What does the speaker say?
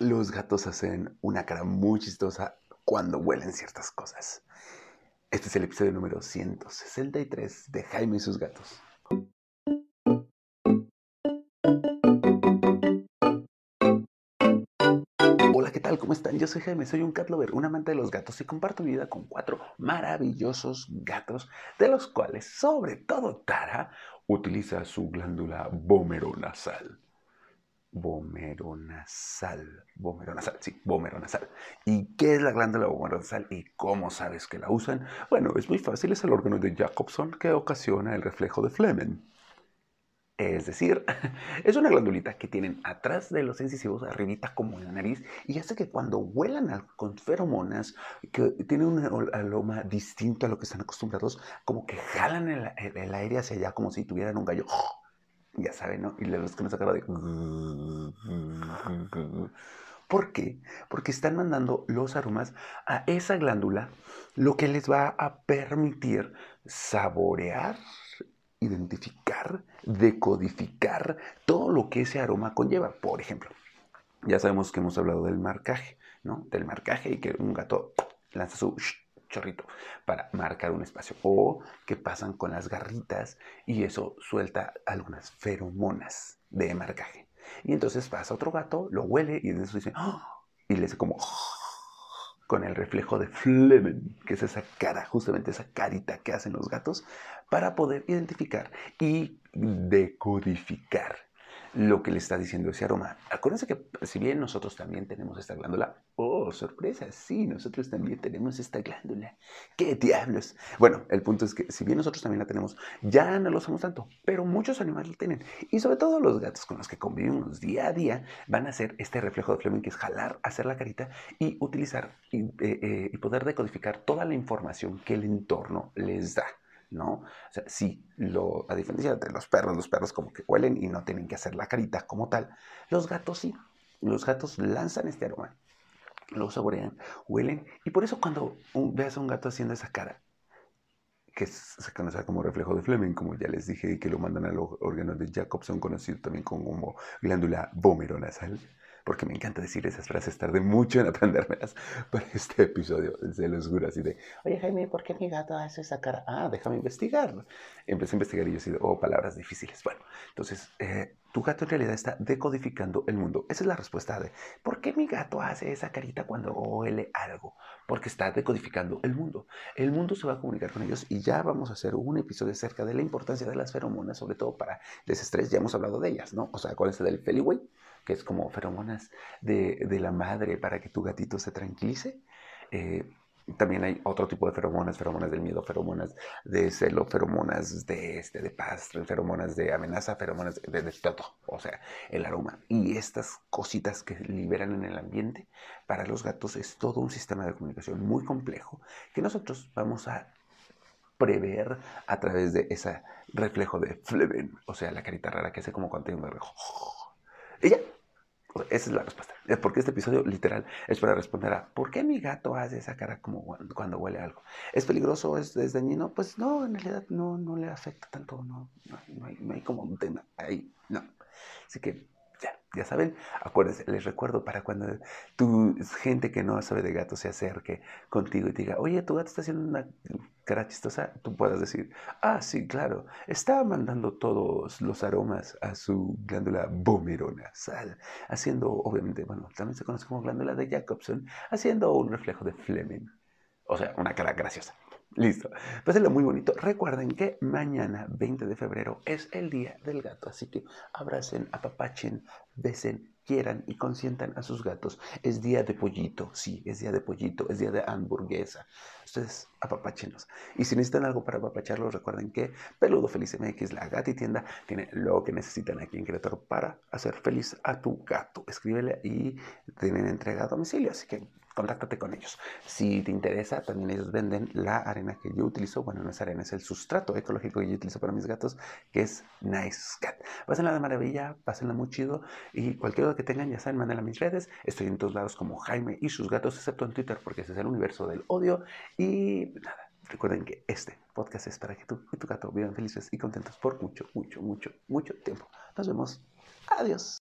Los gatos hacen una cara muy chistosa cuando huelen ciertas cosas. Este es el episodio número 163 de Jaime y sus gatos. Hola, ¿qué tal? ¿Cómo están? Yo soy Jaime, soy un cat lover, un amante de los gatos y comparto mi vida con cuatro maravillosos gatos, de los cuales, sobre todo Tara, utiliza su glándula vomeronasal vomeronasal. Vomeronasal, sí, vomeronasal. ¿Y qué es la glándula vomeronasal y cómo sabes que la usan? Bueno, es muy fácil, es el órgano de Jacobson que ocasiona el reflejo de Flemen. Es decir, es una glandulita que tienen atrás de los incisivos, arribita como en la nariz, y hace que cuando huelan con feromonas, que tienen un aroma distinto a lo que están acostumbrados, como que jalan el, el aire hacia allá como si tuvieran un gallo ya saben, ¿no? Y los que nos acaba de... ¿Por qué? Porque están mandando los aromas a esa glándula, lo que les va a permitir saborear, identificar, decodificar todo lo que ese aroma conlleva. Por ejemplo, ya sabemos que hemos hablado del marcaje, ¿no? Del marcaje y que un gato lanza su chorrito para marcar un espacio. O que pasan con las garritas y eso suelta algunas feromonas de marcaje. Y entonces pasa otro gato, lo huele y eso dice, ¡Ah!", y le hace como con el reflejo de Flemen, que es esa cara, justamente esa carita que hacen los gatos, para poder identificar y decodificar lo que le está diciendo ese aroma. Acuérdense que si bien nosotros también tenemos esta glándula, oh, sorpresa, sí, nosotros también tenemos esta glándula. ¡Qué diablos! Bueno, el punto es que si bien nosotros también la tenemos, ya no lo usamos tanto, pero muchos animales la tienen. Y sobre todo los gatos con los que convivimos día a día van a hacer este reflejo de Fleming, que es jalar, hacer la carita y utilizar y, eh, eh, y poder decodificar toda la información que el entorno les da. ¿No? O sea, sí, lo, a diferencia de los perros, los perros como que huelen y no tienen que hacer la carita como tal, los gatos sí. Los gatos lanzan este aroma, lo saborean, huelen, y por eso cuando veas a un gato haciendo esa cara, que se conoce como reflejo de Fleming, como ya les dije, que lo mandan al órgano de Jacobson, conocido también como glándula vomeronasal, porque me encanta decir esas frases, tardé mucho en aprendérmelas para este episodio, se los juro, así de, oye Jaime, ¿por qué mi gato hace esa cara? Ah, déjame investigar. Empecé a investigar y yo así, oh, palabras difíciles. Bueno, entonces, eh, tu gato en realidad está decodificando el mundo. Esa es la respuesta de, ¿por qué mi gato hace esa carita cuando huele algo? Porque está decodificando el mundo. El mundo se va a comunicar con ellos y ya vamos a hacer un episodio acerca de la importancia de las feromonas, sobre todo para desestrés. Ya hemos hablado de ellas, ¿no? O sea, ¿cuál es el del Feliway? Que es como feromonas de, la madre para que tu gatito se tranquilice. Eh, también hay otro tipo de feromonas, feromonas del miedo, feromonas de celo, feromonas de, este, de paz, feromonas de amenaza, feromonas de, de, o sea, el aroma. Y estas cositas que liberan en el ambiente, para los gatos es todo un sistema de comunicación muy complejo que nosotros vamos a prever a través de ese reflejo de Fleven, o sea, la carita rara que hace como cuando hay un. Y ya, esa es la respuesta. Porque este episodio literal es para responder a ¿por qué mi gato hace esa cara como cuando huele algo? ¿Es peligroso? ¿Es, es dañino? Pues no, en realidad no, no le afecta tanto. No, no, hay, como un tema ahí. No. Así que ya saben, acuérdense, les recuerdo para cuando tu gente que no sabe de gatos se acerque contigo y diga, oye, tu gato está haciendo una cara chistosa, tú puedas decir, ah, sí, claro, está mandando todos los aromas a su glándula sal, haciendo, obviamente, bueno, también se conoce como glándula de Jacobson, haciendo un reflejo de Fleming. O sea, una cara graciosa. Listo. Pásenlo muy bonito. Recuerden que mañana, 20 de febrero, es el Día del Gato. Así que abracen, apapachen, besen, quieran y consientan a sus gatos. Es día de pollito, sí, es día de pollito, es día de hamburguesa. Ustedes apapáchenos. Y si necesitan algo para apapacharlos, recuerden que Peludo Feliz MX, la tienda tiene lo que necesitan aquí en Creator para hacer feliz a tu gato. Escríbele y tienen entrega a domicilio, así que contáctate con ellos. Si te interesa, también ellos venden la arena que yo utilizo. Bueno, no es arena, es el sustrato ecológico que yo utilizo para mis gatos, que es Nice Cat. Pásenla de maravilla, pásenla muy chido. Y cualquier duda que tengan, ya saben, mándenla a mis redes. Estoy en todos lados como Jaime y sus gatos, excepto en Twitter, porque ese es el universo del odio. Y nada. Recuerden que este podcast es para que tú y tu gato vivan felices y contentos por mucho, mucho, mucho, mucho tiempo. Nos vemos. Adiós.